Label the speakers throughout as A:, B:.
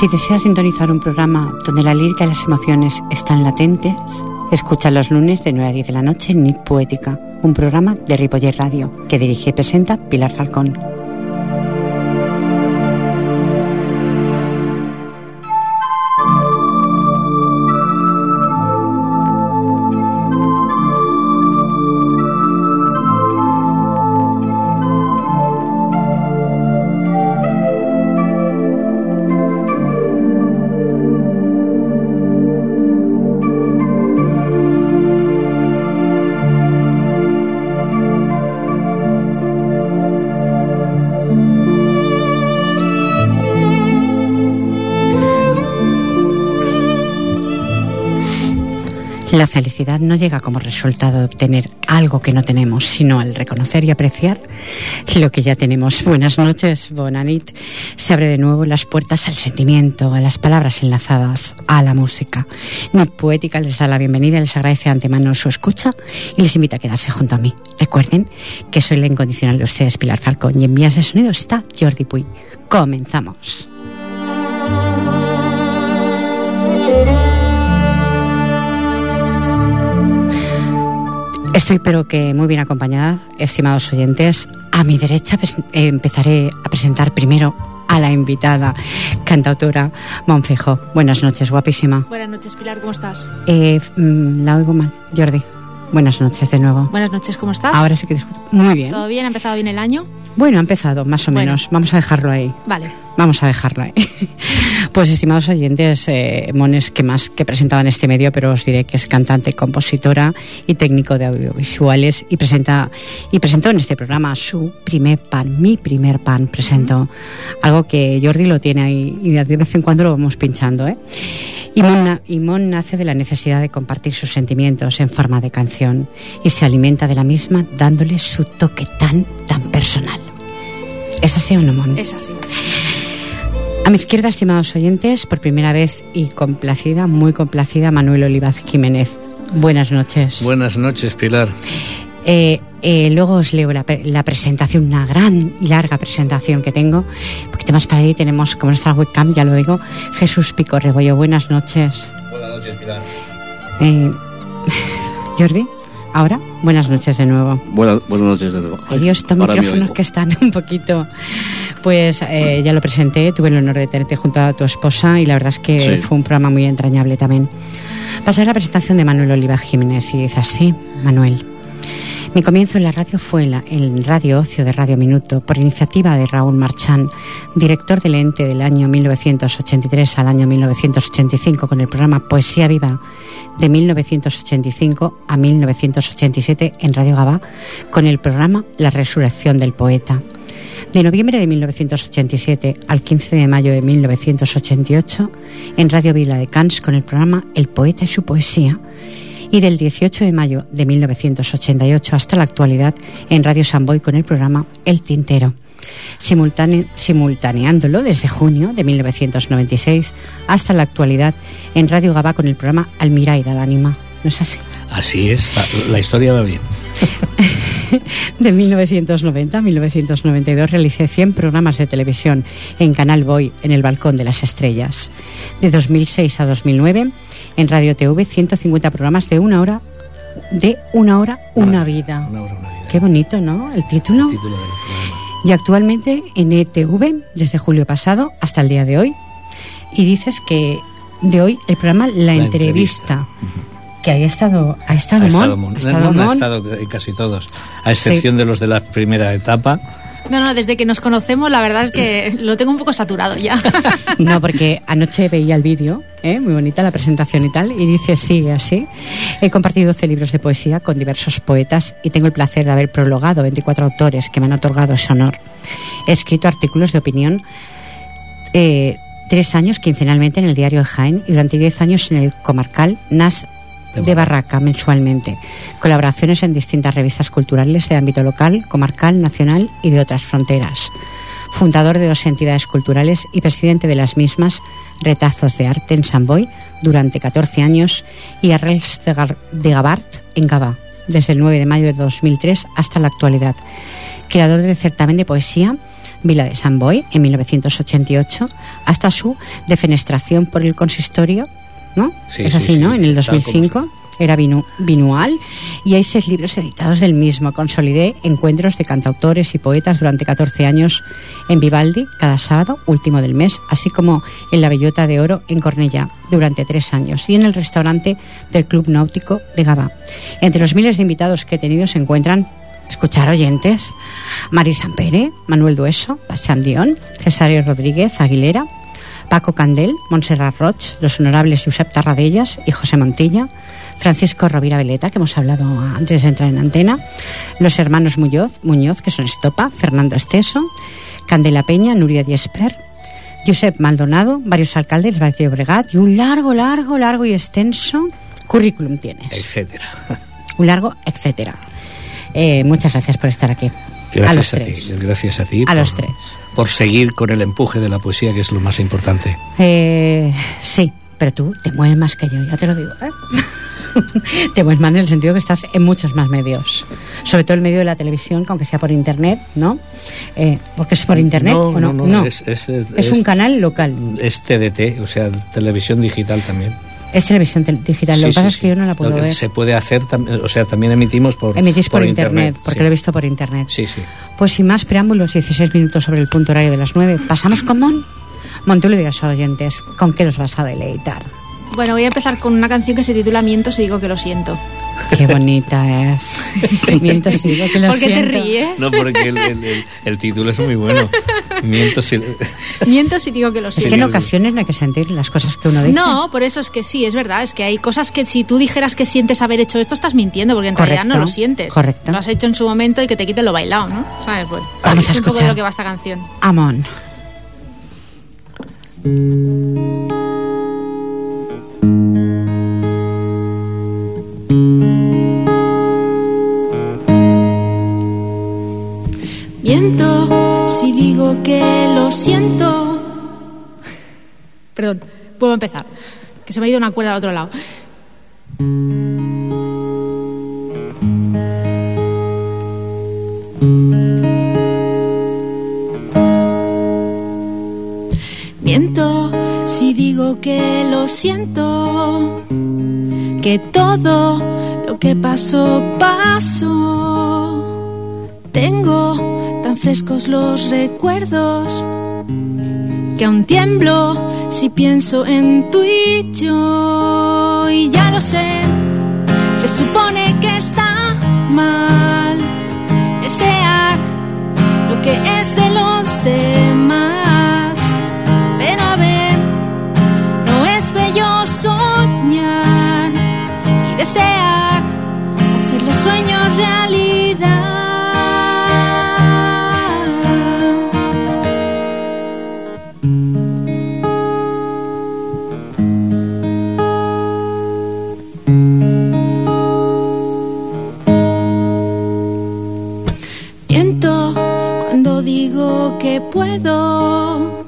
A: Si deseas sintonizar un programa donde la lírica y las emociones están latentes, escucha los lunes de 9 a 10 de la noche Nip Poética, un programa de Ripoller Radio que dirige y presenta Pilar Falcón. La felicidad no llega como resultado de obtener algo que no tenemos, sino al reconocer y apreciar lo que ya tenemos. Buenas noches, Bonanit. Se abre de nuevo las puertas al sentimiento, a las palabras enlazadas, a la música. Ni Poética les da la bienvenida, les agradece de antemano su escucha y les invita a quedarse junto a mí. Recuerden que soy la incondicional de ustedes, Pilar Falcón, y en vías de sonido está Jordi Puy. Comenzamos. Estoy pero que muy bien acompañada, estimados oyentes. A mi derecha eh, empezaré a presentar primero a la invitada, cantautora Monfejo. Buenas noches, guapísima.
B: Buenas noches, Pilar, ¿cómo estás?
A: Eh, mm, la oigo mal, Jordi. Buenas noches de nuevo.
B: Buenas noches, ¿cómo estás?
A: Ahora sí que te escucho. Muy bien.
B: ¿Todo bien? ¿Ha empezado bien el año?
A: Bueno, ha empezado, más o
B: Bueno.
A: menos. Vamos a dejarlo ahí.
B: Vale.
A: Vamos a dejarlo ahí. Pues, estimados oyentes, eh, Mones, que más que presentaba en este medio, pero os diré que es cantante, compositora y técnico de audiovisuales y presenta y presentó en este programa su primer pan, mi primer pan, presentó algo que Jordi lo tiene ahí y de vez en cuando lo vamos pinchando, ¿eh? Y Mon, y Mon nace de la necesidad de compartir sus sentimientos en forma de canción y se alimenta de la misma dándole su toque tan, tan personal. ¿Es así o no, Mon?
B: Es así.
A: A mi izquierda, estimados oyentes, por primera vez y complacida, muy complacida, Manuel Olivaz Jiménez. Buenas noches.
C: Buenas noches, Pilar.
A: Eh, eh, luego os leo la, la presentación, una gran y larga presentación que tengo. Un poquito más para ahí tenemos, como está la webcam, ya lo digo, Jesús Pico Rebollo. Buenas noches.
C: Buenas noches, Pilar.
A: Eh, Jordi, ahora, buenas noches de nuevo.
D: Buenas, buenas noches de nuevo.
A: Ay Dios, estos micrófonos que están un poquito. Pues eh, ya lo presenté, tuve el honor de tenerte junto a tu esposa y la verdad es que
D: Sí.
A: fue un programa muy entrañable también. Pasaré a la presentación de Manuel Oliva Jiménez y dice así, Manuel. Mi comienzo en la radio fue en, Radio Ocio de Radio Minuto por iniciativa de Raúl Marchán, director del ente del año 1983 al año 1985 con el programa Poesía Viva de 1985 a 1987 en Radio Gabá con el programa La Resurrección del Poeta. De noviembre de 1987 al 15 de mayo de 1988 en Radio Vila de Cans con el programa El Poeta y su Poesía y del 18 de mayo de 1988 hasta la actualidad en Radio Samboy con el programa El Tintero. Simultane- simultaneándolo desde junio de 1996 hasta la actualidad en Radio Gabá con el programa Almiraida al Ánima. ¿No es así?
C: Así es, la historia va bien.
A: De 1990 a 1992 realicé 100 programas de televisión en Canal Boy en el Balcón de las Estrellas. De 2006 a 2009 en Radio TV 150 programas de una hora de una hora una vida.
C: Una hora, una vida.
A: Qué bonito, ¿no? El título.
C: El título del programa.
A: Y actualmente en ETV desde julio pasado hasta el día de hoy. Y dices que de hoy el programa La,
C: La
A: entrevista, que ahí ha estado ha estado
C: Ha
A: Mon,
C: estado, Mon.
A: ha estado
C: Mon ha
A: Mon.
C: estado en casi todos, a excepción de los de la primera etapa.
B: No, no, desde que nos conocemos, la verdad es que lo tengo un poco saturado ya.
A: No, porque anoche veía el vídeo, ¿eh? muy bonita la presentación y tal, y dice, sigue así. He compartido 12 libros de poesía con diversos poetas y tengo el placer de haber prologado 24 autores que me han otorgado ese honor. He escrito artículos de opinión eh, tres años quincenalmente en el diario de Jaén y durante 10 años en el comarcal NAS
C: De
A: Barraca mensualmente. Colaboraciones en distintas revistas culturales de ámbito local, comarcal, nacional y de otras fronteras. Fundador de dos entidades culturales y presidente de las mismas, Retazos de Arte en Samboy, durante 14 años, y Arrels de, de Gabart en Gabá, desde el 9 de mayo de 2003 hasta la actualidad. Creador del certamen de poesía Vila de San Boy en 1988 hasta su defenestración por el consistorio, ¿no?
C: Sí,
A: es
C: sí,
A: así,
C: sí,
A: ¿no? En el
C: tal como
A: 2005 era binu- binual y hay seis libros editados del mismo. Consolidé encuentros de cantautores y poetas durante 14 años en Vivaldi cada sábado último del mes, así como en la Bellota de Oro en Cornellá durante tres años y en el restaurante del Club Náutico de Gabá. Entre los miles de invitados que he tenido se encuentran escuchar oyentes Mari Sampere, Manuel Dueso, Pachán Dion, Cesario Rodríguez Aguilera, Paco Candel, Montserrat Roig, los honorables Josep Tarradellas y José Montilla, Francisco Rovira Veleta, que hemos hablado antes de entrar en antena, los hermanos Muñoz, Muñoz que son Estopa, Fernando Esteso, Candela Peña, Nuria Diesper, Josep Maldonado, varios alcaldes Valle Obregat y un largo, largo, largo y extenso currículum tienes.
C: etcétera.
A: Un largo, etcétera. Eh, muchas gracias por estar aquí. A los
C: Gracias a,
A: tres.
C: ti, gracias a ti.
A: A
C: por-
A: los tres.
C: Por seguir con el empuje de la poesía, que es lo más importante.
A: Eh, sí, pero tú te mueves más que yo, ya te lo digo. ¿eh? te mueves más en el sentido que estás en muchos más medios. Sobre todo el medio de la televisión, que aunque sea por internet, ¿no? Eh, porque es por internet
C: no,
A: o no.
C: no, no, Es, es,
A: Es un canal local.
C: Es TDT, o sea, televisión digital también.
A: Es televisión tel- digital.
C: Sí,
A: lo que pasa
C: sí,
A: es que
C: sí.
A: yo no la puedo ver.
C: Se puede hacer, o sea, también emitimos por,
A: Emitís por, internet, porque lo he visto por internet.
C: Sí, sí.
A: Pues sin más preámbulos, 16 minutos sobre el punto horario de las 9. ¿Pasamos con Mon? Mon, tú le digas a los oyentes, ¿con qué los vas a deleitar?
B: Bueno, voy a empezar con una canción que se titula Miento si digo que lo siento.
A: Qué bonita es. Miento, sí, digo que lo
B: ¿Por qué te
A: siento.
B: ríes?
C: No, porque el, el- el- el título es muy bueno. Miento si...
B: Miento si digo que lo
A: Es
B: siento.
A: que en ocasiones no hay que sentir las cosas que uno dice.
B: No, por eso es que sí, es verdad. Es que hay cosas que si tú dijeras que sientes haber hecho esto, estás mintiendo, porque en
A: Correcto,
B: realidad no lo sientes.
A: correcto.
B: Lo has hecho en su momento y que te quiten lo bailado, ¿no? ¿Sabes? Pues,
A: Vamos a
B: es un poco de
A: escuchar.
B: lo que va esta canción.
A: Amón.
B: Miento si digo que lo siento. Perdón, puedo empezar. Que se me ha ido una cuerda al otro lado. Miento si digo que lo siento. Que todo lo que pasó, pasó. Tengo tan frescos los recuerdos que aún tiemblo si pienso en tú y yo. Y ya lo sé, se supone que está mal desear lo que es de los demás. Puedo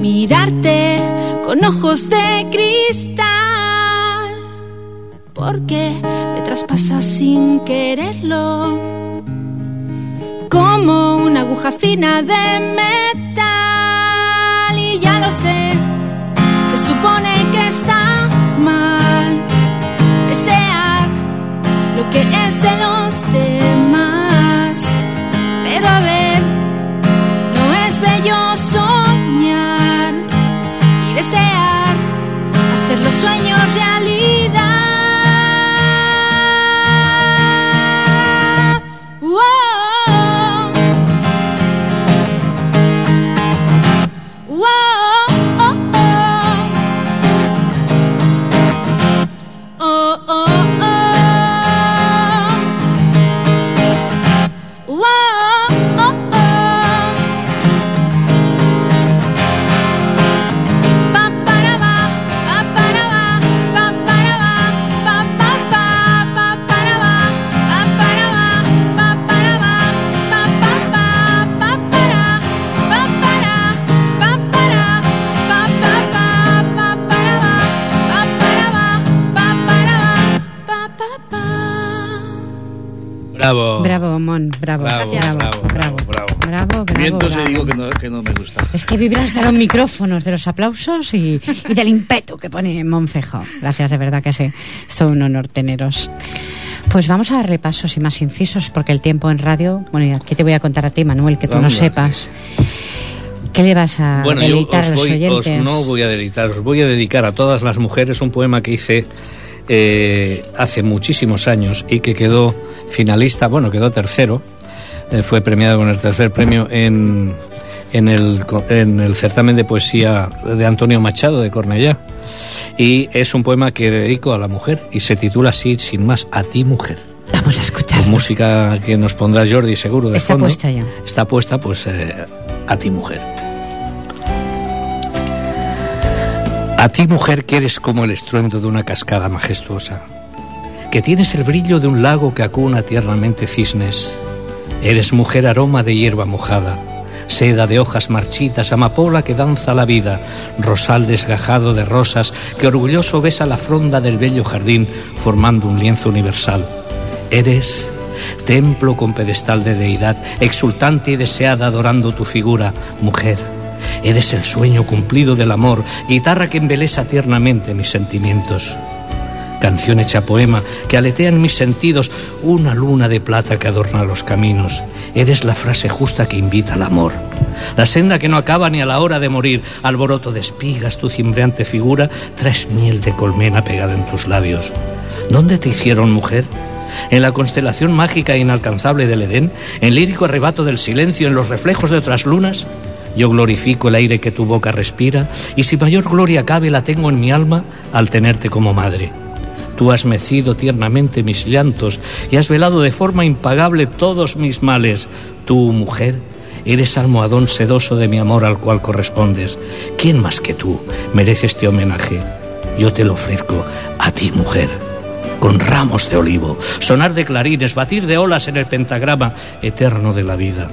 B: mirarte con ojos de cristal, porque me traspasas sin quererlo, como una aguja fina de metal. Y ya lo sé, se supone que está mal desear lo que es de los demás.
C: Bravo.
D: digo que no, que no me gusta.
A: Es que vibras de los micrófonos, de los aplausos y, y del impetu que pone Monfejo. Gracias, de verdad que sí. Es todo un honor teneros. Pues vamos a darle pasos y más incisos porque el tiempo en radio... Bueno, y aquí te voy a contar a ti, Manuel, que tú no sepas. ¿Qué le vas a
C: Bueno, yo
A: deleitar
C: os
A: a los
C: voy, os-
A: oyentes?
C: no voy a dedicar, os voy a dedicar a todas las mujeres un poema que hice eh, hace muchísimos años y que quedó finalista, bueno, quedó tercero, eh, fue premiado con el tercer premio en, en, el, en el certamen de poesía de Antonio Machado de Cornellá. Y es un poema que dedico a la mujer y se titula así, sin más, a ti mujer.
A: Vamos a escuchar.
C: Con música que nos pondrá Jordi seguro de
A: Está
C: fondo.
A: puesta ya.
C: Está puesta, pues, eh, a ti mujer. A ti mujer que eres como el estruendo de una cascada majestuosa, que tienes el brillo de un lago que acuna tiernamente cisnes. Eres mujer aroma de hierba mojada, seda de hojas marchitas, amapola que danza la vida, rosal desgajado de rosas que orgulloso besa la fronda del bello jardín formando un lienzo universal. Eres templo con pedestal de deidad, exultante y deseada adorando tu figura, mujer. Eres el sueño cumplido del amor, guitarra que embelesa tiernamente mis sentimientos. Canción hecha poema que aletea en mis sentidos, una luna de plata que adorna los caminos. Eres la frase justa que invita al amor. La senda que no acaba ni a la hora de morir. Alboroto de espigas, tu cimbreante figura, traes miel de colmena pegada en tus labios. ¿Dónde te hicieron mujer? En la constelación mágica e inalcanzable del Edén, en lírico arrebato del silencio, en los reflejos de otras lunas. Yo glorifico el aire que tu boca respira, y si mayor gloria cabe la tengo en mi alma al tenerte como madre. Tú has mecido tiernamente mis llantos y has velado de forma impagable todos mis males. Tú, mujer, eres almohadón sedoso de mi amor al cual correspondes. ¿Quién más que tú merece este homenaje? Yo te lo ofrezco a ti, mujer. Con ramos de olivo, sonar de clarines, batir de olas en el pentagrama eterno de la vida.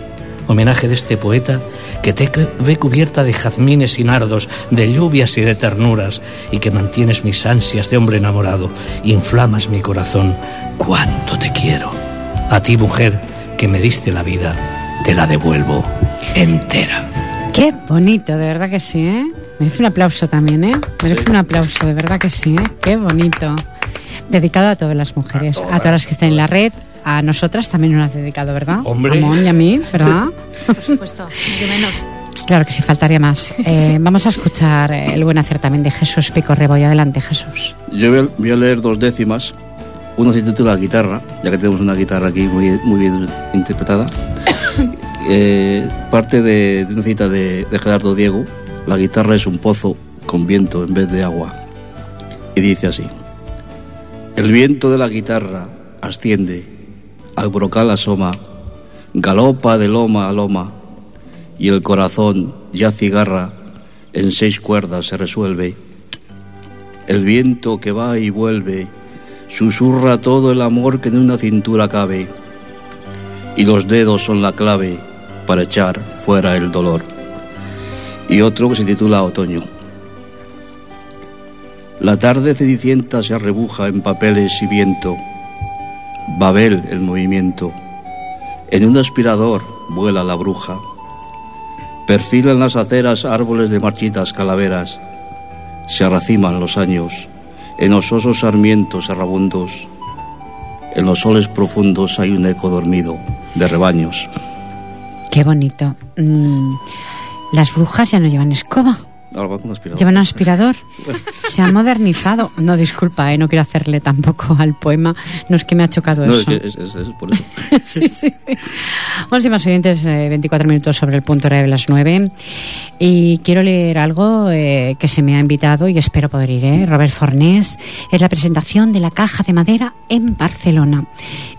C: Homenaje de este poeta que te ve cubierta de jazmines y nardos, de lluvias y de ternuras, y que mantienes mis ansias de hombre enamorado, inflamas mi corazón. ¡Cuánto te quiero! A ti, mujer, que me diste la vida, te la devuelvo entera.
A: Qué bonito, de verdad que sí, ¿eh? Merece un aplauso también, ¿eh? Merece un aplauso, de verdad que sí, ¿eh? Qué bonito. Dedicado a todas las mujeres, a todas, las que están en la red, a nosotras también nos has dedicado, ¿verdad?
C: Hombre.
A: A Mon y a mí, ¿verdad?
B: Por supuesto, que menos.
A: claro que sí, faltaría más. Eh, vamos a escuchar eh, el buen acertamen de Jesús Pico Reboy. Adelante, Jesús.
D: Yo voy a, voy a leer dos décimas. Uno se titula Guitarra, ya que tenemos una guitarra aquí muy, muy bien interpretada. Eh, parte de, de una cita de, de Gerardo Diego. La guitarra es un pozo con viento en vez de agua. Y dice así. El viento de la guitarra asciende, al brocal asoma, galopa de loma a loma, y el corazón ya cigarra, en seis cuerdas se resuelve. El viento que va y vuelve susurra todo el amor que en una cintura cabe, y los dedos son la clave para echar fuera el dolor. Y otro que se titula Otoño. La tarde cenicienta se arrebuja en papeles y viento. Babel el movimiento. En un aspirador vuela la bruja. Perfilan las aceras árboles de marchitas calaveras. Se arraciman los años en osos sarmientos errabundos. En los soles profundos hay un eco dormido de rebaños.
A: Qué bonito. Mm, las brujas ya no llevan escoba,
D: Algo con aspirador.
A: llevan aspirador. Se ha modernizado. No, disculpa, eh, no quiero hacerle tampoco al poema. No es que me ha chocado
D: No, es
A: eso.
D: que es, es- es por eso.
A: sí, sí. Vamos, más oyentes, eh, 24 minutos sobre el punto de las 9. Y quiero leer algo eh, que se me ha invitado y espero poder ir. ¿eh? Robert Fornés es la presentación de la caja de madera en Barcelona.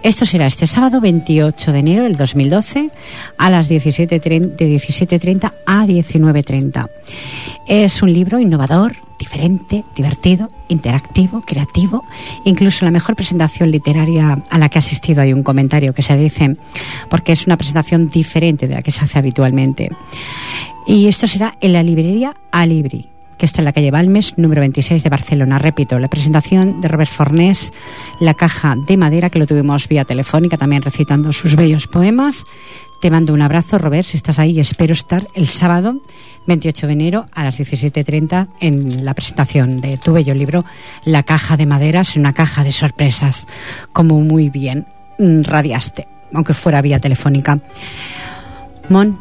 A: Esto será este sábado 28 de enero del 2012 a las 17.30 de 17.30 a 19.30. Es un libro innovador, diferente, divertido, interactivo, creativo. Incluso la mejor presentación literaria a la que he asistido hay un comentario que se dice, porque es una presentación diferente de la que se hace habitualmente. Y esto será en la librería Alibri, que está en la calle Balmes, número 26 de Barcelona. Repito, la presentación de Robert Fornés, La caja de madera, que lo tuvimos vía telefónica, también recitando sus bellos poemas. Te mando un abrazo, Robert, si estás ahí, espero estar el sábado 28 de enero a las 17.30 en la presentación de tu bello libro, La caja de maderas, una caja de sorpresas, como muy bien radiaste, aunque fuera vía telefónica. Mon,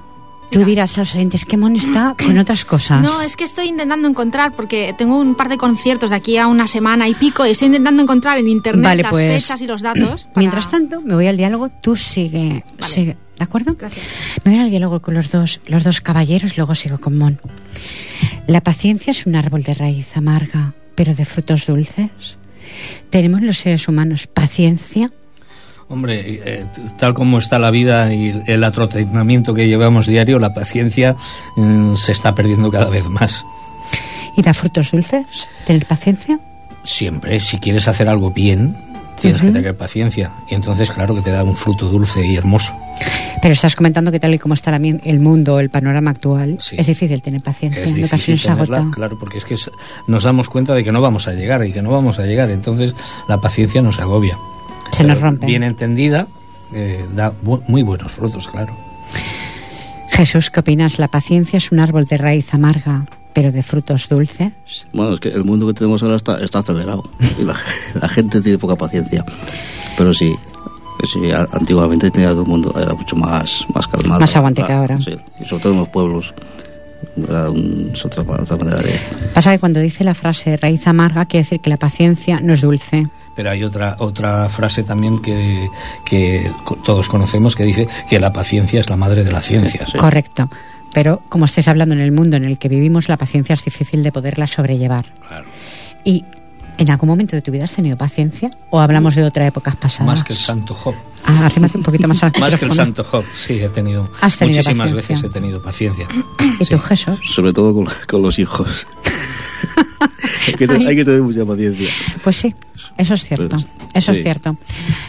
A: tú dirás a los oyentes que Mon está con otras cosas.
B: No, es que estoy intentando encontrar, porque tengo un par de conciertos de aquí a una semana y pico, y estoy intentando encontrar en internet
A: Vale,
B: las
A: pues,
B: fechas y los datos. para-
A: Mientras tanto, me voy al diálogo, tú sigue,
B: Vale.
A: sigue, ¿de acuerdo?
B: Gracias.
A: Me voy al diálogo con los dos, los dos caballeros, luego sigo con Mon. La paciencia es un árbol de raíz amarga, pero de frutos dulces. Tenemos los seres humanos paciencia.
C: Hombre, eh, tal como está la vida y el atrotinamiento que llevamos diario, la paciencia mm, se está perdiendo cada vez más.
A: ¿Y da frutos dulces? ¿Tener paciencia?
C: Siempre, si quieres hacer algo bien, tienes que tener paciencia. Y entonces, claro que te da un fruto dulce y hermoso.
A: Pero estás comentando que tal y como está la el mundo, el panorama actual,
C: Sí.
A: es difícil tener paciencia.
C: Es
A: en
C: difícil
A: ocasiones se
C: tenerla,
A: agota.
C: claro, porque es que nos damos cuenta de que no vamos a llegar y que no vamos a llegar. Entonces, la paciencia nos agobia.
A: Se nos rompe.
C: Bien entendida, eh, da bu- muy buenos frutos, claro.
A: Jesús, ¿qué opinas? La paciencia es un árbol de raíz amarga, pero de frutos dulces.
D: Bueno, es que el mundo que tenemos ahora está, está acelerado y la, la gente tiene poca paciencia. Pero sí, sí antiguamente tenía todo el mundo, era mucho más, más calmado.
A: Más aguante que
D: Ah,
A: ahora.
D: Sí, y sobre todo en los pueblos. Era un- es otra, otra manera de...
A: Pasa que cuando dice la frase raíz amarga, quiere decir que la paciencia no es dulce.
C: Pero hay otra otra frase también que, que todos conocemos que dice que la paciencia es la madre de la ciencia.
D: Sí.
A: Correcto. Pero como estés hablando en el mundo en el que vivimos, la paciencia es difícil de poderla sobrellevar.
C: Claro.
A: ¿Y en algún momento de tu vida has tenido paciencia? ¿O hablamos de otra época pasada?
C: Más que el santo Job.
A: Ah, arrímate un poquito más al
C: Más que el santo Job, sí, he tenido,
A: Has tenido
C: muchísimas
A: paciencia.
C: veces he tenido paciencia.
A: ¿Y tú,
C: Sí.
A: Jesús?
D: Sobre todo con, con los hijos. hay, que, te- hay que tener mucha paciencia.
A: Pues sí, eso es cierto.
D: Pues,
A: Eso es
D: sí.
A: cierto.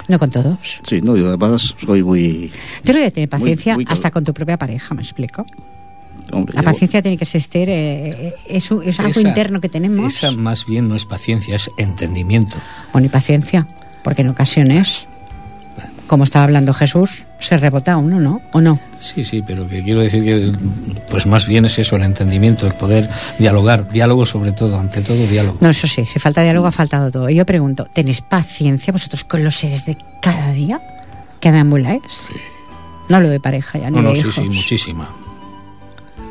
A: No con todos.
D: Sí, no, yo además soy muy...
A: Tú no que tener paciencia
D: muy cal-
A: hasta con tu propia pareja, ¿me explico?
D: Hombre,
A: La paciencia tiene que existir, eh, es, un- es algo
C: Esa-
A: interno que tenemos.
C: Esa más bien no es paciencia, es entendimiento.
A: Bueno, y paciencia, porque en ocasiones, como estaba hablando Jesús, se rebota uno, ¿no? ¿O no?
C: Sí, sí, pero que quiero decir que pues más bien es eso, el entendimiento, el poder dialogar, diálogo sobre todo, ante todo diálogo.
A: No, eso sí, si falta diálogo ha faltado todo. Y yo pregunto, ¿tenéis paciencia vosotros con los seres de cada día que deambuláis? No lo de pareja ya, ni
C: No, no,
A: de
C: sí,
A: hijos.
C: sí, muchísima.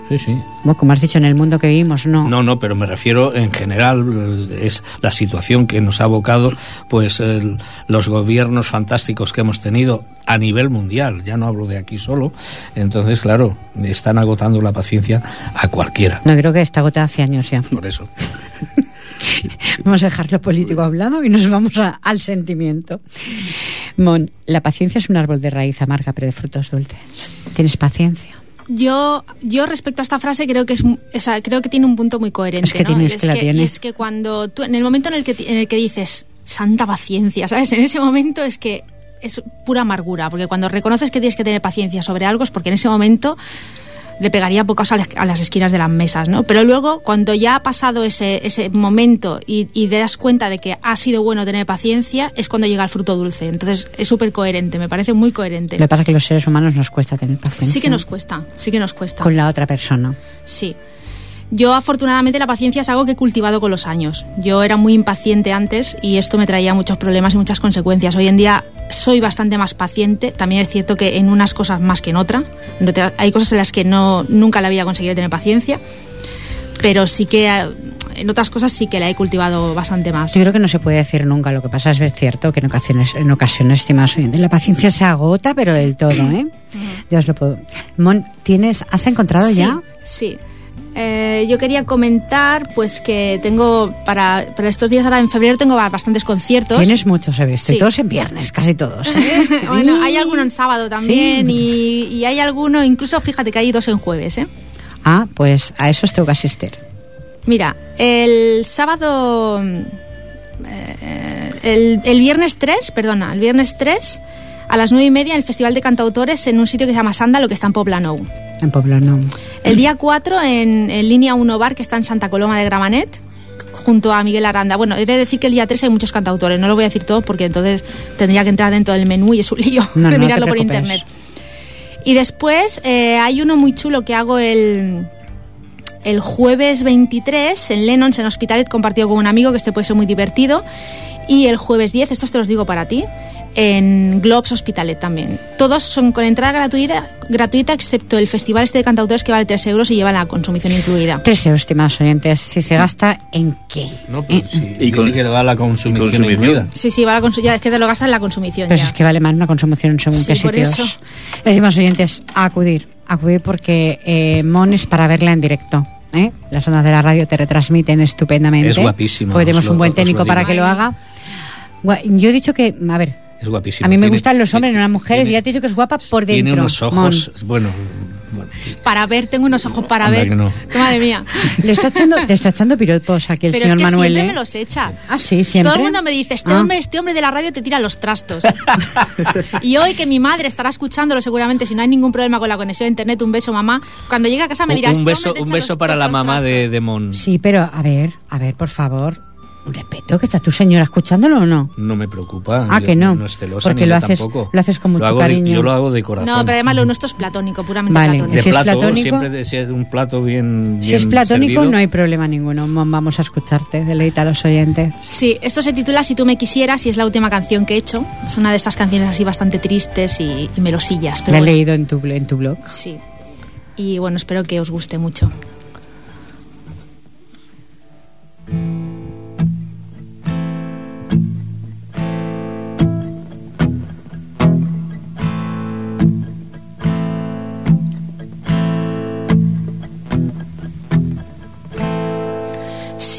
C: Sí, sí.
A: Bueno, como has dicho, en el mundo que vivimos, no.
C: No, no, pero me refiero en general, es la situación que nos ha abocado, pues el- los gobiernos fantásticos que hemos tenido a nivel mundial, ya no hablo de aquí solo, entonces, claro, están agotando la paciencia a cualquiera.
A: No creo que está agotada hace años ya.
C: Por eso.
A: Vamos a dejar lo político a un lado y nos vamos a- al sentimiento. Mon, la paciencia es un árbol de raíz amarga, pero de frutos dulces. ¿Tienes paciencia?
B: Yo, yo respecto a esta frase creo que es, o sea, creo que tiene un punto muy coherente.
A: Es que
B: ¿no?
A: tienes
B: Y
A: que la
B: y
A: tiene.
B: es que cuando tú, en el momento en el que en el que dices santa paciencia, ¿sabes? En ese momento es que es pura amargura, porque cuando reconoces que tienes que tener paciencia sobre algo es porque en ese momento le pegaría pocos a las, a las esquinas de las mesas, ¿no? Pero luego, cuando ya ha pasado ese, ese momento y, y te das cuenta de que ha sido bueno tener paciencia, es cuando llega el fruto dulce. Entonces, es súper coherente, me parece muy coherente.
A: Lo que pasa es que los seres humanos nos cuesta tener paciencia.
B: Sí que nos cuesta, sí que nos cuesta.
A: Con la otra persona.
B: Sí. Yo afortunadamente la paciencia es algo que he cultivado con los años. Yo era muy impaciente antes y esto me traía muchos problemas y muchas consecuencias. Hoy en día soy bastante más paciente. También es cierto que en unas cosas más que en otras. Hay cosas en las que no nunca la vida conseguiré tener paciencia, pero sí que eh, en otras cosas sí que la he cultivado bastante más.
A: Yo creo que no se puede decir nunca. Lo que pasa es ver cierto que en ocasiones, en ocasiones estimados oyentes, la paciencia se agota, pero del todo, ¿eh? Dios lo puedo. Mon, ¿tienes, ¿has encontrado
B: Sí,
A: ya?
B: Sí. Eh, yo quería comentar pues que tengo para, para estos días ahora en febrero tengo bastantes conciertos.
A: Tienes muchos, he visto. Y
B: Sí.
A: todos en viernes, casi todos. ¿eh?
B: bueno, hay alguno en sábado también
A: Sí.
B: y, y hay alguno, incluso fíjate que hay dos en jueves, ¿eh?
A: Ah, pues a esos tengo que asistir.
B: Mira, el sábado, eh, el, el viernes 3, perdona, el viernes 3 a las 9 y media en el Festival de Cantautores en un sitio que se llama Sanda, lo que está en Poblenou.
A: En.
B: El día 4 en, en Línea 1 Bar, que está en Santa Coloma de Gramanet, junto a Miguel Aranda. Bueno, he de decir que el día 3 hay muchos cantautores, no lo voy a decir todo porque entonces tendría que entrar dentro del menú y es un lío
A: No,
B: de
A: no
B: mirarlo por internet. Y después eh, hay uno muy chulo que hago el, el jueves 23 en Lennons, en Hospitalet, compartido con un amigo, que este puede ser muy divertido. Y el jueves 10, estos te los digo para ti, en Globes Hospitalet también. Todos son con entrada gratuita, gratuita excepto el festival este de cantautores que vale 3 euros y lleva la consumición incluida.
A: Tres euros, estimados oyentes. Si se gasta, ¿en qué?
C: No, pues sí,
D: Y con-
C: que le va la consumición,
D: consumición.
C: incluida.
B: Sí, sí, va la consu- ya es que te lo gastas en la consumición.
A: Pues
B: ya.
A: es que vale más una consumición según
B: Sí,
A: qué
B: por
A: sitios.
B: eso.
A: Estimados oyentes, a acudir. A acudir porque eh, Mon es para verla en directo. ¿eh? Las ondas de la radio te retransmiten estupendamente.
C: Es guapísima,
A: Porque tenemos un buen técnico para que lo haga. Yo he dicho que, a ver,
C: Es guapísima.
A: a mí me
C: Tiene-
A: gustan los hombres, no las mujeres,
C: tiene-
A: y ya te he dicho que es guapa por dentro.
C: Tiene unos
A: Mon.
C: ojos, bueno, bueno,
B: Para ver, tengo unos ojos para
C: Anda
B: ver.
C: que no.
B: Madre mía.
A: Le está echando, te está echando piropos aquí el
B: Pero es
A: señor
B: que
A: Manuel.
B: siempre
A: ¿eh?
B: me los echa.
A: Ah, sí, siempre.
B: Todo el mundo me dice, este
A: Ah.
B: hombre, este hombre de la radio te tira los trastos. y hoy que mi madre estará escuchándolo seguramente, si no hay ningún problema con la conexión a internet, un beso mamá. Cuando llegue a casa me dirá,
C: un
B: "Este
C: beso,
B: hombre te
C: un beso
B: los-
C: para la mamá de,
B: trastos".
C: de Mon.
A: Sí, pero a ver, a ver, por favor. Un respeto, que está tu señora escuchándolo o no.
C: No me preocupa.
A: Ah,
C: yo-
A: que no.
C: No es celosa
A: Porque
C: ni
A: lo haces-
C: tampoco.
A: lo haces con mucho
C: de-
A: cariño.
C: yo lo hago de corazón.
B: No, pero además lo nuestro es platónico, puramente
A: Vale.
B: platónico.
C: de
A: si es platónico-
C: siempre de- si es un plato bien.
A: Si es platónico,
C: servido.
A: no hay problema ninguno. Vamos a escucharte. Deleita a los oyentes.
B: Sí, esto se titula Si tú me quisieras y es la última canción que he hecho. Es una de estas canciones así bastante tristes y, y melosillas. Pero
A: La he
B: bueno,
A: leído en tu, en tu blog.
B: Sí. Y bueno, espero que os guste mucho.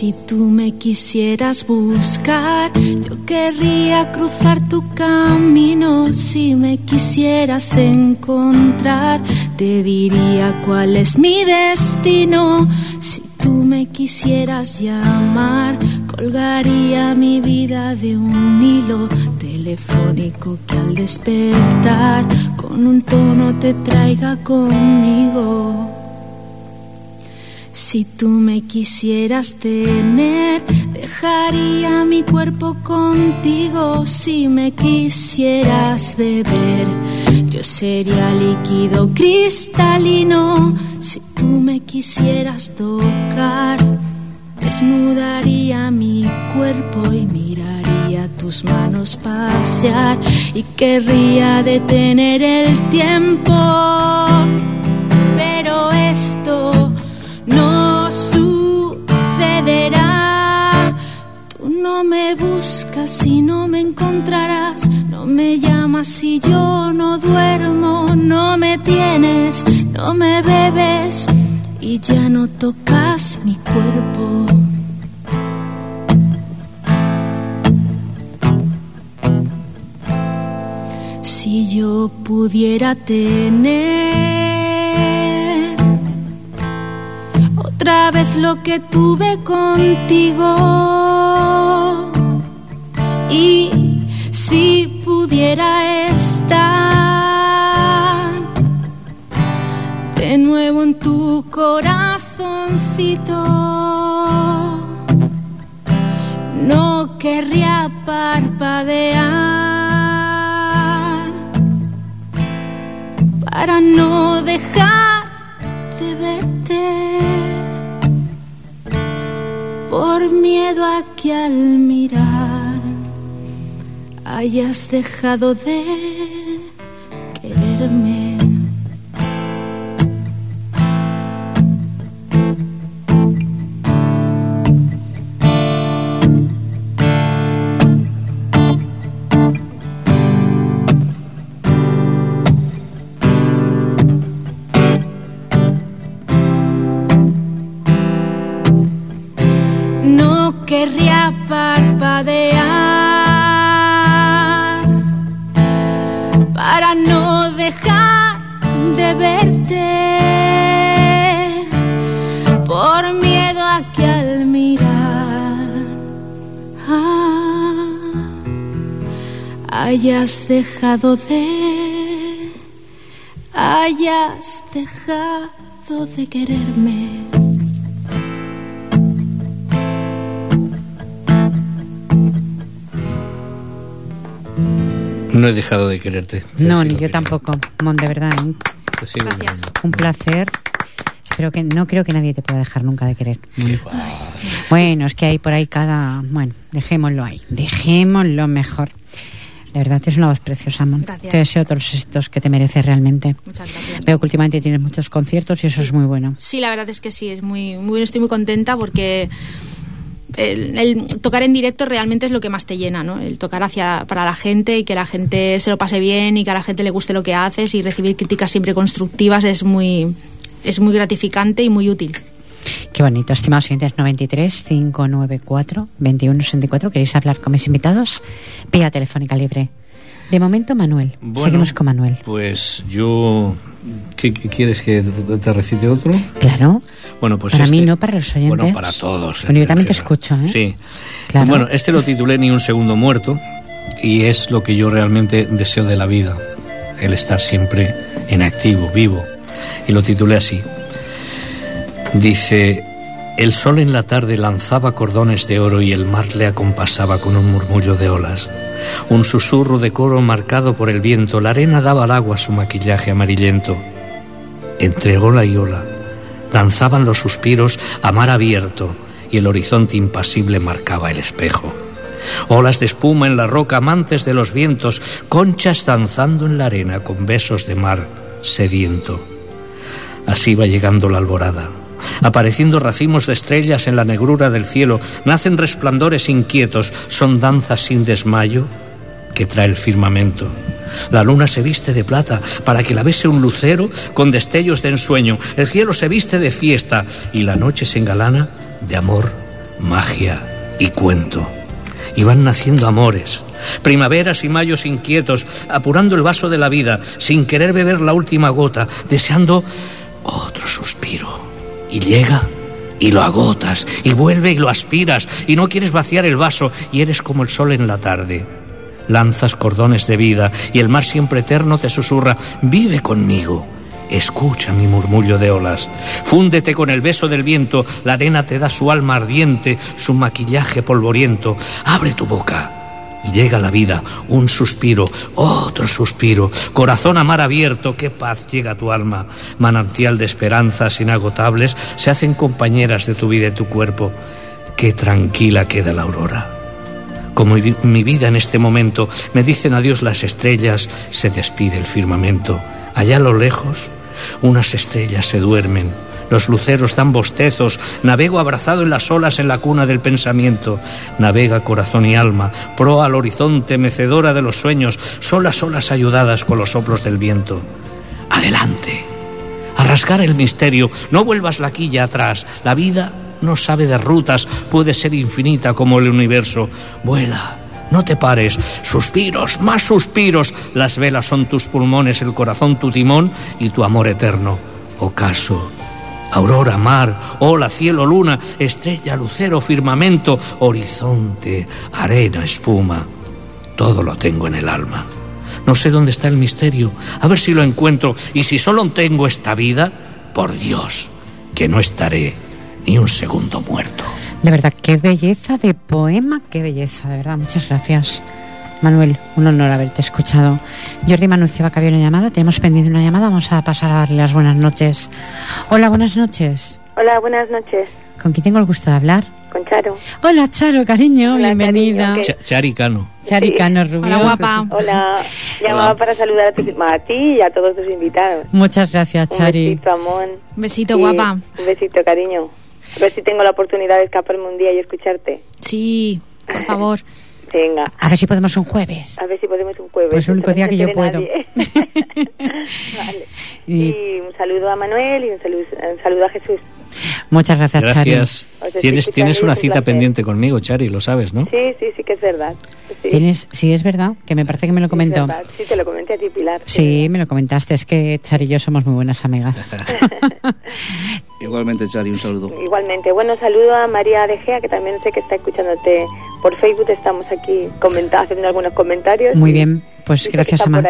B: Si tú me quisieras buscar, yo querría cruzar tu camino. Si me quisieras encontrar, te diría cuál es mi destino. Si tú me quisieras llamar, colgaría mi vida de un hilo telefónico que al despertar con un tono te traiga conmigo. Si tú me quisieras tener, dejaría mi cuerpo contigo. Si me quisieras beber, yo sería líquido cristalino. Si tú me quisieras tocar, desnudaría mi cuerpo y miraría tus manos pasear y querría detener el tiempo. Y no me encontrarás. No me llamas si yo no duermo. No me tienes, no me bebes y ya no tocas mi cuerpo. Si yo pudiera tener otra vez lo que tuve contigo y si pudiera estar de nuevo en tu corazoncito no querría parpadear para no dejar de verte por miedo a que al mirar hayas dejado de quererme. Hayas dejado de hayas dejado de quererme.
C: No he dejado de quererte.
A: No, ni yo tampoco. Mon, de verdad. ¿eh?
C: Te sigo
B: Gracias.
A: Un placer. Espero que no creo que nadie te pueda dejar nunca de querer. Bueno, es que hay por ahí cada. Bueno, dejémoslo ahí. Dejémoslo mejor. De verdad, tienes una voz preciosa, Mon.
B: Gracias.
A: Te deseo todos los éxitos que te mereces realmente.
B: Muchas gracias.
A: Veo que últimamente tienes muchos conciertos y eso
B: Sí.
A: es muy bueno.
B: Sí, la verdad es que sí, es muy, muy estoy muy contenta porque el, el tocar en directo realmente es lo que más te llena, ¿no? El tocar hacia para la gente y que la gente se lo pase bien y que a la gente le guste lo que haces y recibir críticas siempre constructivas es muy es muy gratificante y muy útil.
A: Qué bonito. Estimados oyentes, 93 594 2164. ¿Queréis hablar con mis invitados? Vía telefónica libre. De momento, Manuel.
C: Bueno,
A: Seguimos con Manuel.
C: Pues yo... ¿Qué, qué quieres que te te recite otro?
A: Claro.
C: Bueno, pues
A: Para
C: este-
A: mí no, para los oyentes.
C: Bueno, para todos.
A: Bueno, yo también te escucho, ¿eh?
C: Sí.
A: Claro.
C: Bueno, este lo titulé Ni un segundo muerto y es lo que yo realmente deseo de la vida, el estar siempre en activo, vivo. Y lo titulé así. Dice, el sol en la tarde lanzaba cordones de oro y el mar le acompasaba con un murmullo de olas. Un susurro de coro marcado por el viento, la arena daba al agua su maquillaje amarillento. Entre ola y ola danzaban los suspiros a mar abierto y el horizonte impasible marcaba el espejo. Olas de espuma en la roca, amantes de los vientos, conchas danzando en la arena con besos de mar sediento. Así va llegando la alborada. Apareciendo racimos de estrellas en la negrura del cielo, nacen resplandores inquietos, son danzas sin desmayo que trae el firmamento. La luna se viste de plata para que la bese un lucero con destellos de ensueño. El cielo se viste de fiesta y la noche se engalana de amor, magia y cuento. Y van naciendo amores, primaveras y mayos inquietos, apurando el vaso de la vida, sin querer beber la última gota, deseando otro suspiro. Y llega y lo agotas, y vuelve y lo aspiras, y no quieres vaciar el vaso, y eres como el sol en la tarde. Lanzas cordones de vida, y el mar siempre eterno te susurra, vive conmigo. Escucha mi murmullo de olas. Fúndete con el beso del viento, la arena te da su alma ardiente, su maquillaje polvoriento. Abre tu boca. Llega la vida, un suspiro, otro suspiro, corazón a mar abierto, qué paz llega a tu alma, manantial de esperanzas inagotables, se hacen compañeras de tu vida y tu cuerpo, qué tranquila queda la aurora. Como mi vida en este momento, me dicen adiós las estrellas, se despide el firmamento. Allá a lo lejos, unas estrellas se duermen, los luceros dan bostezos, navego abrazado en las olas en la cuna del pensamiento. Navega corazón y alma, proa al horizonte, mecedora de los sueños, solas olas ayudadas con los soplos del viento. Adelante, a el misterio, no vuelvas la quilla atrás, la vida no sabe de rutas, puede ser infinita como el universo. Vuela, no te pares, suspiros, más suspiros, las velas son tus pulmones, el corazón tu timón y tu amor eterno. Ocaso, aurora, mar, ola, cielo, luna, estrella, lucero, firmamento, horizonte, arena, espuma, todo lo tengo en el alma. No sé dónde está el misterio, a ver si lo encuentro, y si solo tengo esta vida, por Dios, que no estaré ni un segundo muerto.
A: De verdad, qué belleza de poema, qué belleza, de verdad. Muchas gracias, Manuel. Un honor haberte escuchado. Jordi me anunciaba que había una llamada. Tenemos pendiente una llamada. Vamos a pasar a darle las buenas noches. Hola, buenas noches.
E: Hola, buenas noches.
A: ¿Con quién tengo el gusto de hablar?
E: Con Charo.
A: Hola, Charo, cariño.
E: Hola,
A: bienvenida.
E: cariño,
C: Cha- Charicano.
A: Chari
E: Sí.
A: Cano Rubio.
B: Hola, guapa.
E: Hola. Llamaba para saludar a ti, a ti y a todos tus invitados.
A: Muchas gracias,
E: Un
A: Chari.
E: besito, Amón.
B: Besito,
E: Y
B: guapa.
E: Un besito, cariño. A ver si tengo la oportunidad de escaparme un día y escucharte.
B: Sí, por favor.
E: Venga.
A: A ver si podemos un jueves.
E: A ver si podemos un jueves.
A: Pues el único
E: no
A: día que yo puedo.
E: vale.
A: Y-
E: Y un saludo a Manuel y un saludo, un saludo a Jesús.
A: Muchas gracias,
C: Gracias.
E: Os estoy
C: Tienes, tienes una
E: un
C: cita
E: placer.
C: pendiente conmigo, Chari, lo sabes, ¿no?
E: Sí, sí, sí que es verdad. Sí,
A: Chari. Tienes, sí, es verdad, que me parece que me lo
E: sí,
A: comentó.
E: verdad. Sí, te lo comenté a ti, Pilar.
A: Sí, me lo comentaste. Es que Chari y yo somos muy buenas amigas.
D: Igualmente, Chari, un saludo.
E: Igualmente. Bueno, saludo a María de Gea, que también sé que está escuchándote por Facebook. Estamos aquí comenta- haciendo algunos comentarios.
A: Muy
E: Y-
A: bien, pues gracias a,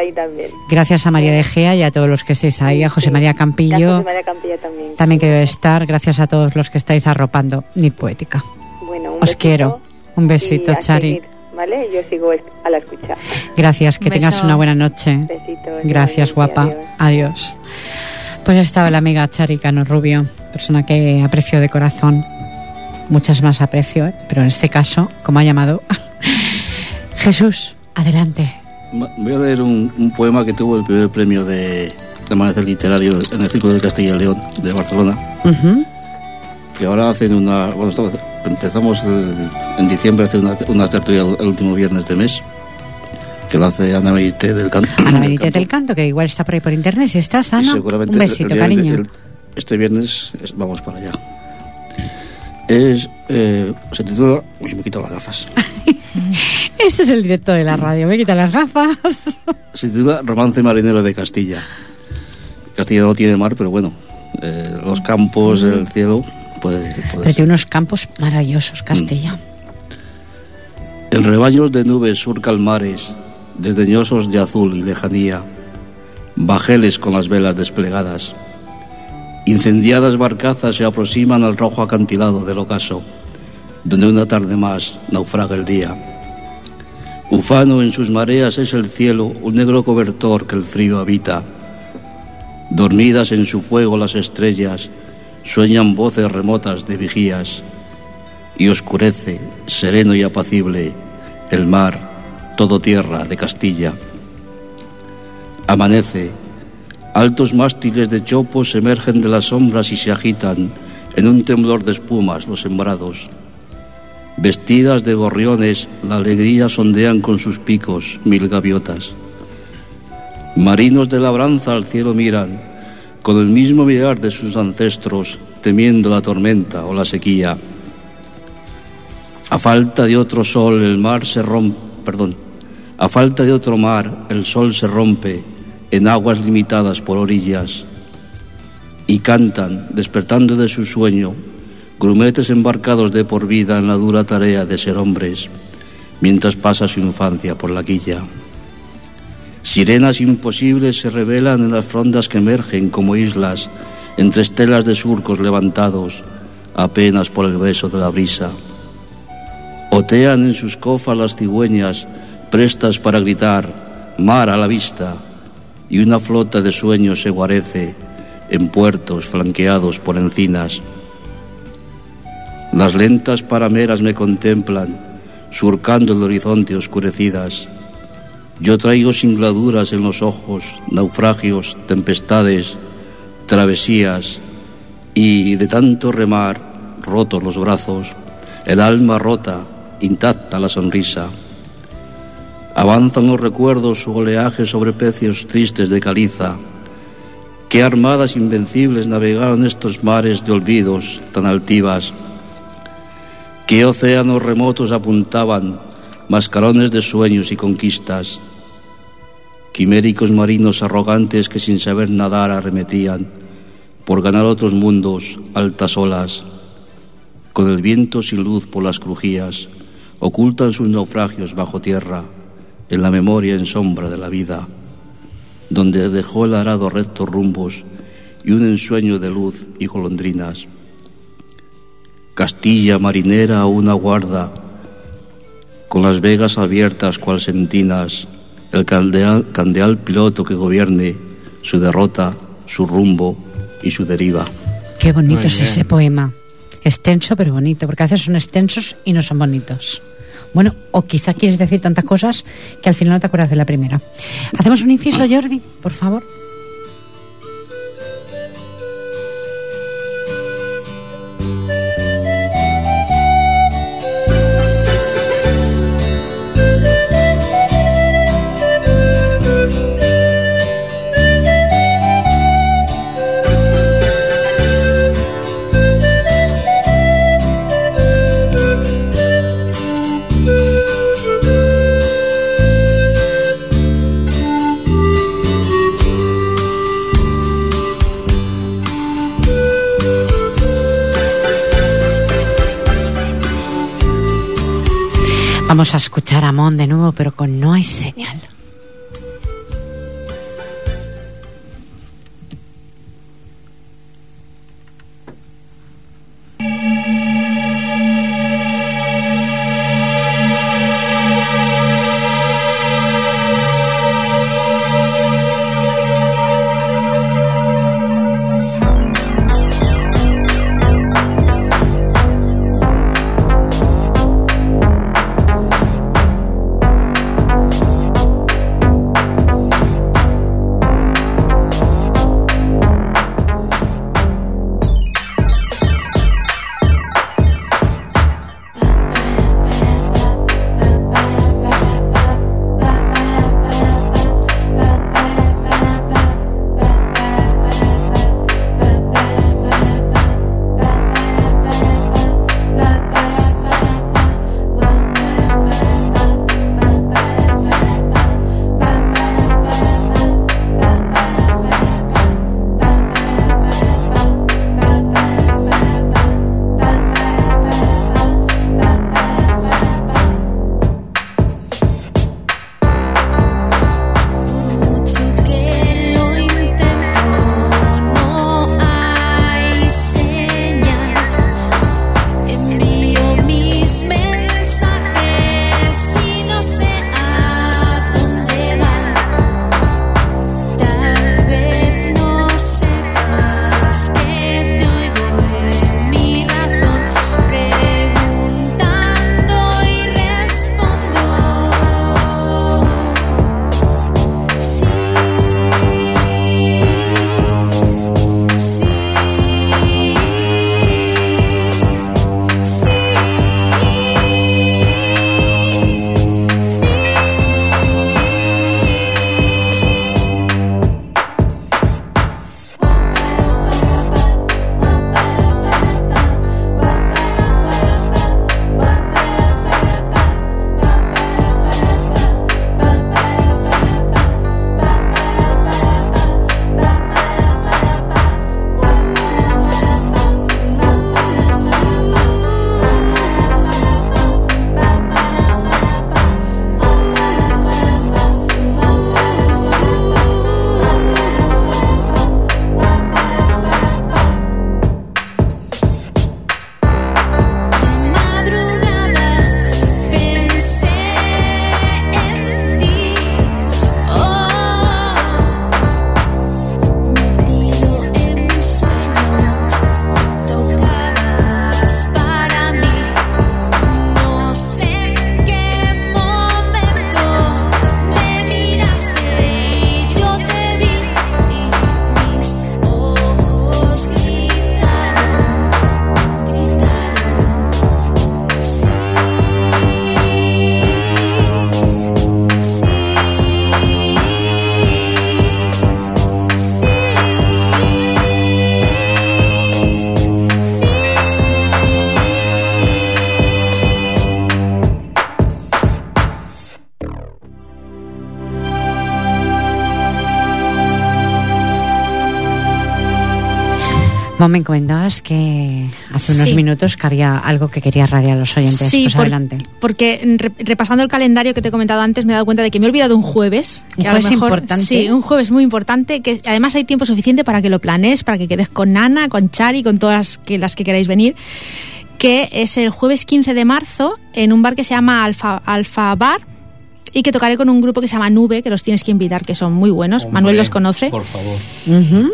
A: gracias a María de Gea y a todos los que estéis ahí, a José. María
E: Y a
A: Campillo,
E: José María Campillo también.
A: también que debe estar, gracias a todos los que estáis arropando Nit Poética.
E: Bueno, un
A: Os
E: besito
A: quiero. Un besito,
E: y
A: Chari.
E: seguir. Vale. Yo sigo a la escucha.
A: Gracias, que
B: Un
A: tengas una buena noche.
E: Besitos.
A: Gracias, guapa.
E: adiós.
A: Adiós. Pues estaba la amiga Chari Cano Rubio, persona que aprecio de corazón. Muchas más aprecio, ¿eh? pero en este caso, como ha llamado. Jesús, adelante.
D: Voy a leer un, un poema que tuvo el primer premio de, Amanecer Literario en el Círculo de Castilla y León de Barcelona, que ahora hacen una... Bueno, empezamos el- en diciembre a hacer una, una tertulia el, el último viernes de mes, que lo hace Ana Benítez del Canto.
A: Ana Benítez del Canto, que igual está por ahí por internet. Si estás, Ana,
D: seguramente
A: un besito,
D: el
A: cariño.
D: este viernes es- vamos para allá. Es, eh, se titula... Uy, me quito las gafas.
A: Este es el directo de la radio. Me quita las gafas.
D: Se titula Romance marinero de Castilla. Castilla no tiene mar, pero bueno, eh, los campos, el cielo, puede, puede
A: Pero tiene unos campos maravillosos, Castilla.
D: El rebaños de nubes surcan mares, desdeñosos de azul y lejanía, bajeles con las velas desplegadas. Incendiadas barcazas se aproximan al rojo acantilado del ocaso, donde una tarde más naufraga el día. Ufano en sus mareas es el cielo, un negro cobertor que el frío habita. Dormidas en su fuego las estrellas, sueñan voces remotas de vigías y oscurece, sereno y apacible, el mar, todo tierra de Castilla. Amanece, altos mástiles de chopos emergen de las sombras y se agitan en un temblor de espumas los sembrados. Vestidas de gorriones, la alegría sondean con sus picos mil gaviotas. Marinos de labranza al cielo miran, con el mismo mirar de sus ancestros, temiendo la tormenta o la sequía. A falta de otro sol, el mar se rompe, perdón, a falta de otro mar, el sol se rompe en aguas limitadas por orillas. Y cantan, despertando de su sueño, grumetes embarcados de por vida en la dura tarea de ser hombres, mientras pasa su infancia por la quilla. Sirenas imposibles se revelan en las frondas que emergen como islas entre estelas de surcos levantados apenas por el beso de la brisa. Otean en sus cofas las cigüeñas prestas para gritar mar a la vista y una flota de sueños se guarece en puertos flanqueados por encinas. Las lentas parameras me contemplan, surcando el horizonte oscurecidas. Yo traigo singladuras en los ojos, naufragios, tempestades, travesías, y de tanto remar, rotos los brazos, el alma rota, intacta la sonrisa. Avanzan los recuerdos su oleaje sobre pecios tristes de caliza. Qué armadas invencibles navegaron estos mares de olvidos tan altivas. Qué océanos remotos apuntaban mascarones de sueños y conquistas. Quiméricos marinos arrogantes que sin saber nadar arremetían por ganar otros mundos, altas olas. Con el viento sin luz por las crujías, ocultan sus naufragios bajo tierra, en la memoria en sombra de la vida, donde dejó el arado rectos rumbos y un ensueño de luz y golondrinas. Castilla marinera aún aguarda, con las vegas abiertas cual sentinas, el candeal, candeal piloto que gobierne su derrota, su rumbo y su deriva.
A: Qué bonito
C: Muy
A: es
C: bien.
A: ese poema. Extenso, pero bonito, porque a veces son extensos y no son bonitos. Bueno, o quizá quieres decir tantas cosas que al final no te acuerdas de la primera. Hacemos un inciso, Jordi, por favor. Vamos a escuchar a Mon de nuevo, pero con No hay señal. Bueno, me comentabas que hace unos
B: Sí.
A: minutos que había algo que querías radiar a los oyentes.
B: Sí,
A: pues
B: por-
A: adelante.
B: porque re- repasando el calendario que te he comentado antes me he dado cuenta de que me he olvidado un jueves.
A: Un
B: que a lo
A: jueves
B: mejor-
A: importante.
B: Sí, un jueves muy importante, que además hay tiempo suficiente para que lo planees, para que quedes con Ana, con Chari, con todas las que, las que queráis venir, que es el jueves 15 de marzo en un bar que se llama Alfa, Alfa Bar y que tocaré con un grupo que se llama Nube, que los tienes que invitar, que son muy buenos.
C: Hombre,
B: Manuel los conoce.
C: Por favor.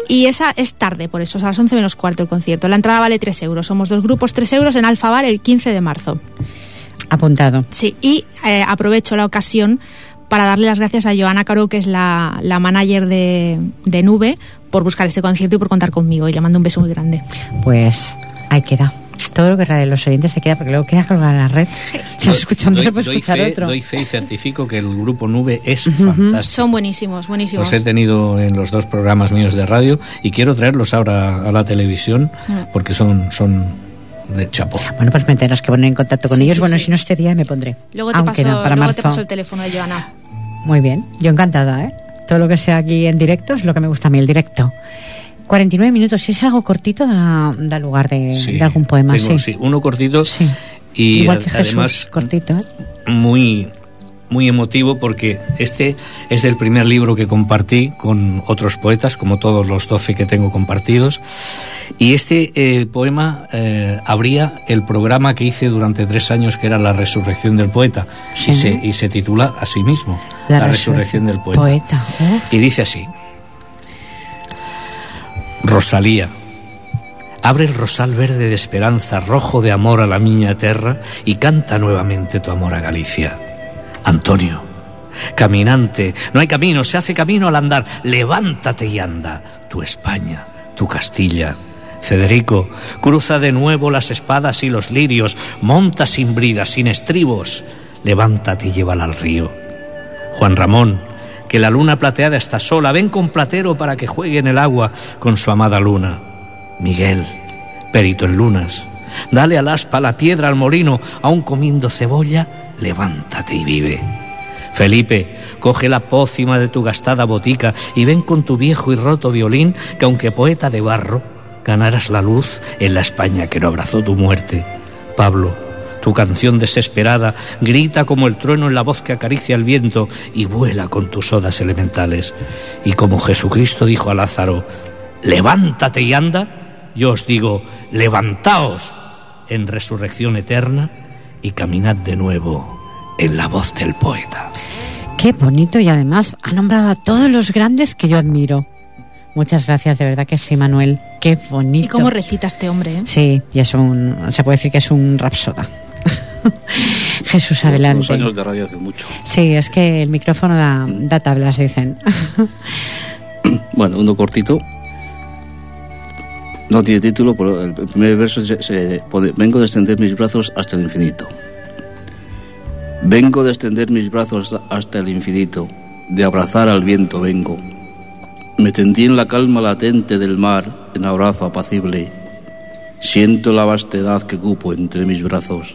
B: Y esa es tarde, por eso, es a las 11 menos cuarto el concierto. La entrada vale 3 euros. Somos dos grupos, 3 euros en Alfa Bar el 15 de marzo.
A: Apuntado.
B: Sí, y eh, aprovecho la ocasión para darle las gracias a Joana Caro, que es la, la manager de, de Nube, por buscar este concierto y por contar conmigo. Y le mando un beso muy grande.
A: Pues ahí queda. Todo lo que radio los oyentes se queda porque luego queda colgado en la red. Si lo escuchan, no
C: doy,
A: se puede
C: doy
A: escuchar
C: fe,
A: otro.
C: doy fe y certifico que el grupo Nube es fantástico.
B: Son buenísimos, buenísimos.
C: Los he tenido en los dos programas míos de radio y quiero traerlos ahora a la televisión
B: Mm.
C: porque son, son de chapo.
A: Bueno, pues me tendrás que poner en contacto con
B: Sí,
A: ellos.
B: sí,
A: bueno,
B: sí.
A: si no este día me pondré.
B: Luego te,
A: Aunque
B: paso,
A: no, para
B: luego
A: marzo.
B: te paso el teléfono de Joana.
A: Muy bien, yo encantada, ¿eh? Todo lo que sea aquí en directo es lo que me gusta a mí, el directo. 49 minutos, si es algo cortito, da, da lugar de,
C: Sí,
A: de algún poema,
C: tengo,
A: sí.
C: sí, uno cortito
A: Sí.
C: y
A: Igual Jesús,
C: además
A: cortito, ¿eh?
C: muy muy emotivo porque este es el primer libro que compartí con otros poetas, como todos los 12 que tengo compartidos. Y este eh, poema eh, abría el programa que hice durante tres años, que era La Resurrección del Poeta,
A: Sí.
C: y, se, y se titula a sí mismo, La, Resurrección del Poeta. Y dice así. Rosalía, abre el rosal verde de esperanza, rojo de amor a la miña terra, y canta nuevamente tu amor a Galicia. Antonio, caminante, no hay camino, se hace camino al andar, levántate y anda, tu España, tu Castilla. Federico, cruza de nuevo las espadas y los lirios, monta sin bridas, sin estribos, levántate y llévala al río. Juan Ramón, que la luna plateada está sola, ven con platero para que juegue en el agua con su amada luna. Miguel, perito en lunas, dale al aspa la piedra al molino, aun comiendo cebolla, levántate y vive. Felipe, coge la pócima de tu gastada botica y ven con tu viejo y roto violín, que aunque poeta de barro, ganarás la luz en la España que no abrazó tu muerte. Pablo, tu canción desesperada grita como el trueno en la voz que acaricia el viento y vuela con tus odas elementales. Y como Jesucristo dijo a Lázaro, levántate y anda, yo os digo, levantaos en resurrección eterna y caminad de nuevo en la voz del poeta.
A: Qué bonito y además ha nombrado a todos los grandes que yo admiro. Muchas gracias, de verdad que sí, Manuel. Qué bonito.
B: ¿Y cómo recita este hombre? eh?
A: Sí, y es un, se puede decir que es un rapsoda. Jesús, adelante.
D: Los años de radio hace mucho.
A: Sí, es que el micrófono da, da tablas, dicen.
D: Bueno, uno cortito. No tiene título, pero el primer verso se, se vengo de extender mis brazos hasta el infinito. Vengo de extender mis brazos hasta el infinito, de abrazar al viento vengo. Me tendí en la calma latente del mar, en abrazo apacible. Siento la vastedad que cupo entre mis brazos.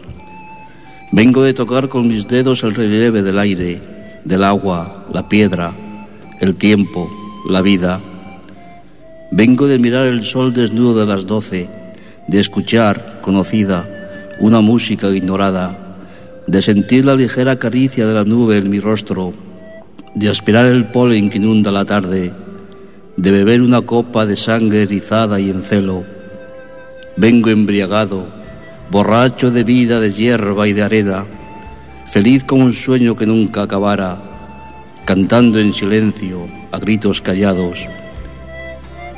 D: Vengo de tocar con mis dedos el relieve del aire, del agua, la piedra, el tiempo, la vida. Vengo de mirar el sol desnudo de las doce, de escuchar, conocida, una música ignorada, de sentir la ligera caricia de la nube en mi rostro, de aspirar el polen que inunda la tarde, de beber una copa de sangre erizada y en celo. Vengo embriagado, borracho de vida, de hierba y de arena, feliz como un sueño que nunca acabara, cantando en silencio, a gritos callados.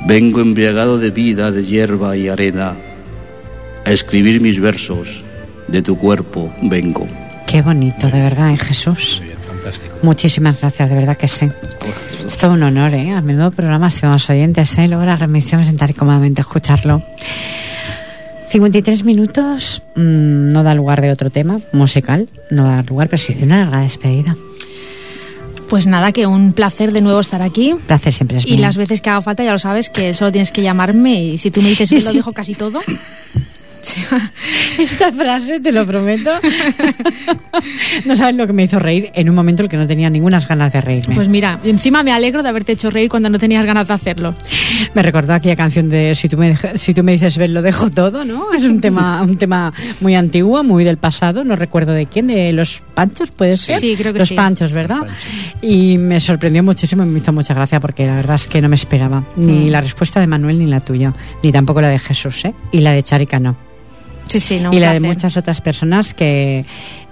D: Vengo embriagado de vida, de hierba y arena, a escribir mis versos, de tu cuerpo vengo.
A: Qué bonito, de verdad, ¿eh, Jesús.
C: Muy bien, fantástico.
A: Muchísimas gracias, de verdad que sí. Es todo un honor, ¿eh? A menudo programa, estimados oyentes, ¿eh? Luego la remisión, sentar cómodamente a escucharlo. 53 minutos, mm, no da lugar de otro tema musical, no da lugar, pero sí de una larga despedida.
B: Pues nada, que un placer de nuevo estar aquí.
A: Placer siempre es
B: Y
A: mío.
B: las veces que haga falta, ya lo sabes, que solo tienes que llamarme y si tú me dices que lo dijo casi todo.
A: Esta frase, te lo prometo. no sabes lo que me hizo reír en un momento en el que no tenía ninguna ganas de reírme.
F: Pues mira, encima me alegro de haberte hecho reír cuando no tenías ganas de hacerlo.
A: Me recordó aquella canción de si tú me si tú me dices ver lo dejo todo, ¿no? Es un tema un tema muy antiguo, muy del pasado, no recuerdo de quién, de los Panchos, puede ser.
F: Sí, creo que
A: los
F: sí.
A: Panchos, ¿verdad?
C: Los Panchos.
A: Y me sorprendió muchísimo, y me hizo mucha gracia porque la verdad es que no me esperaba ni
F: Mm.
A: la respuesta de Manuel ni la tuya, ni tampoco la de Jesús, ¿eh? Y la de Charica no.
F: Sí, sí, no.
A: y la de muchas otras personas que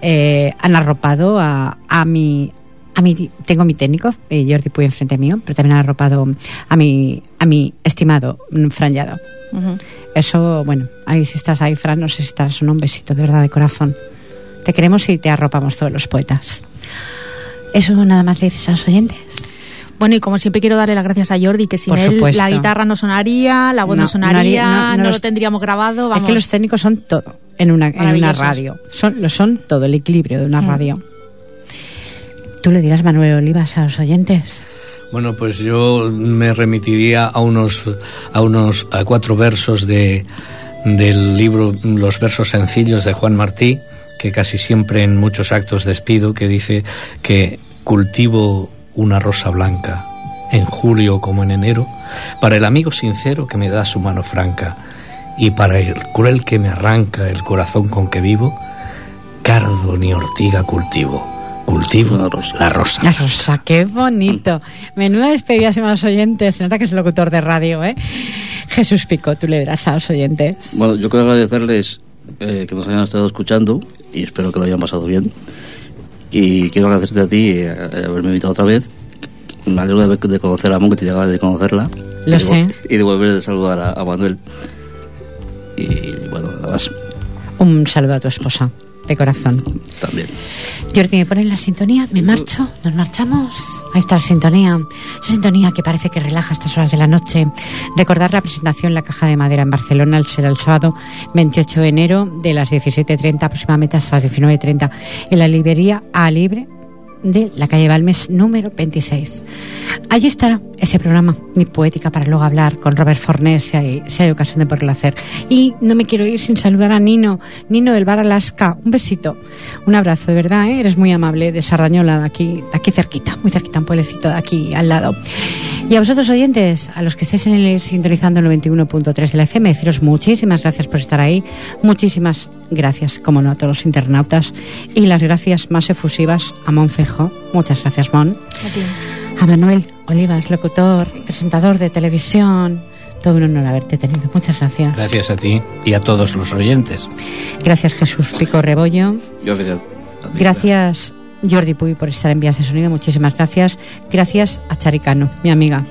A: eh, han arropado a, a mi a mi tengo mi técnico eh, Jordi Puy enfrente mío pero también han arropado a mi a mi estimado mm, Fran Llado
F: Ujú.
A: eso bueno ahí si estás ahí Fran no sé si estás un besito de verdad de corazón te queremos y te arropamos todos los poetas eso nada más le dices a los oyentes
F: Bueno, y como siempre quiero darle las gracias a Jordi, que sin
A: Por
F: él
A: supuesto.
F: la guitarra no sonaría, la voz no,
A: No,
F: sonaría,
A: no
F: lo tendríamos grabado.
A: es
F: Vamos.
A: que los técnicos son todo en una en una radio son lo son todo el equilibrio de una
F: Mm.
A: radio tú le dirás Manuel Olivas a los oyentes
C: Bueno, pues yo me remitiría a unos a unos a cuatro versos de del libro Los versos sencillos de Juan Martí, que casi siempre en muchos actos despido, que dice que cultivo una rosa blanca en julio como en enero para el amigo sincero que me da su mano franca y para el cruel que me arranca el corazón con que vivo, cardo ni ortiga cultivo, cultivo
D: La rosa.
C: La rosa.
A: La rosa, qué bonito. Menuda despedida a los oyentes. Se nota que es locutor de radio, ¿eh? Jesús Pico, tú le dirás a los oyentes.
D: Bueno, yo quiero agradecerles eh, que nos hayan estado escuchando y espero que lo hayan pasado bien. Y quiero agradecerte a ti eh, haberme invitado otra vez. Me alegro de, de conocer a Mon, que te llegabas de conocerla.
A: Lo
D: y de,
A: sé.
D: Y de volver a saludar a, a Manuel. Y bueno, nada más.
A: Un saludo a tu esposa, de corazón.
D: También.
A: Jordi, ¿me ponen la sintonía? ¿Me marcho? ¿Nos marchamos? Ahí está la sintonía. Esa sintonía que parece que relaja a estas horas de la noche. Recordar la presentación en la Caja de Madera en Barcelona, el será el sábado 28 de enero, de las 17.30 aproximadamente hasta las 19.30, en la librería A Libre de la calle Balmes número 26. Allí estará ese programa, Mi Poética, para luego hablar con Robert Fornés si hay, si hay ocasión de poderlo hacer. Y no me quiero ir sin saludar a Nino, Nino del Bar Alaska. Un besito, un abrazo, de verdad, ¿eh? eres muy amable, de Sardañola, de aquí, de aquí cerquita, muy cerquita, un pueblecito de aquí al lado. Y a vosotros oyentes, a los que estéis en el sintonizando el 91.3 de la FM, deciros muchísimas gracias por estar ahí, muchísimas gracias, como no, a todos los internautas y las gracias más efusivas a Mon Fejo, muchas gracias Mon,
F: A ti.
A: a Manuel Olivas, locutor presentador de televisión, todo un honor haberte tenido, muchas gracias.
C: Gracias a ti y a todos los oyentes.
A: Gracias Jesús Pico Rebollo,
D: Gracias. a ti.
A: gracias Jordi Puy por estar en Vías de Sonido, muchísimas gracias. Gracias a Charicano, mi amiga.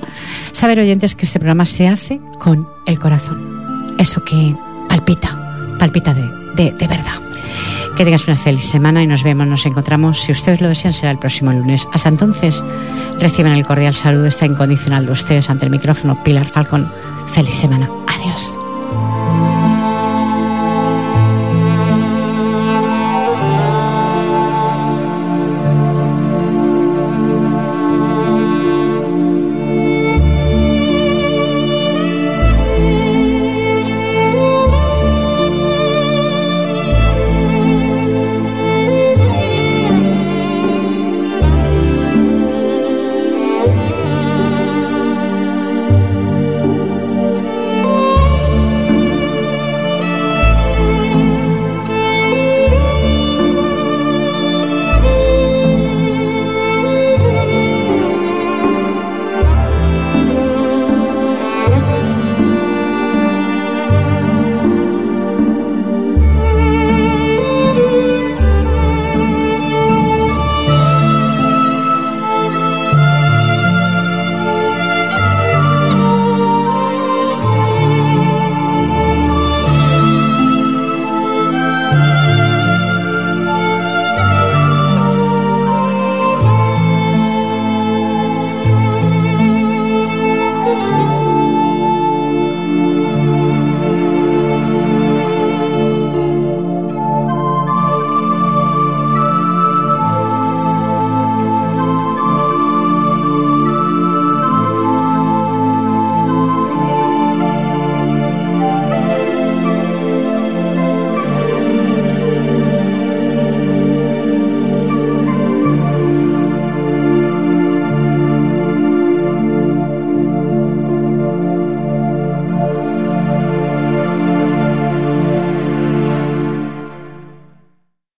A: Saber oyentes que este programa se hace con el corazón. Eso que palpita, palpita de, de, de verdad. Que tengas una feliz semana y nos vemos, nos encontramos. Si ustedes lo desean, será el próximo lunes. Hasta entonces, reciban el cordial saludo, está incondicional de ustedes ante el micrófono Pilar Falcón. Feliz semana. Adiós.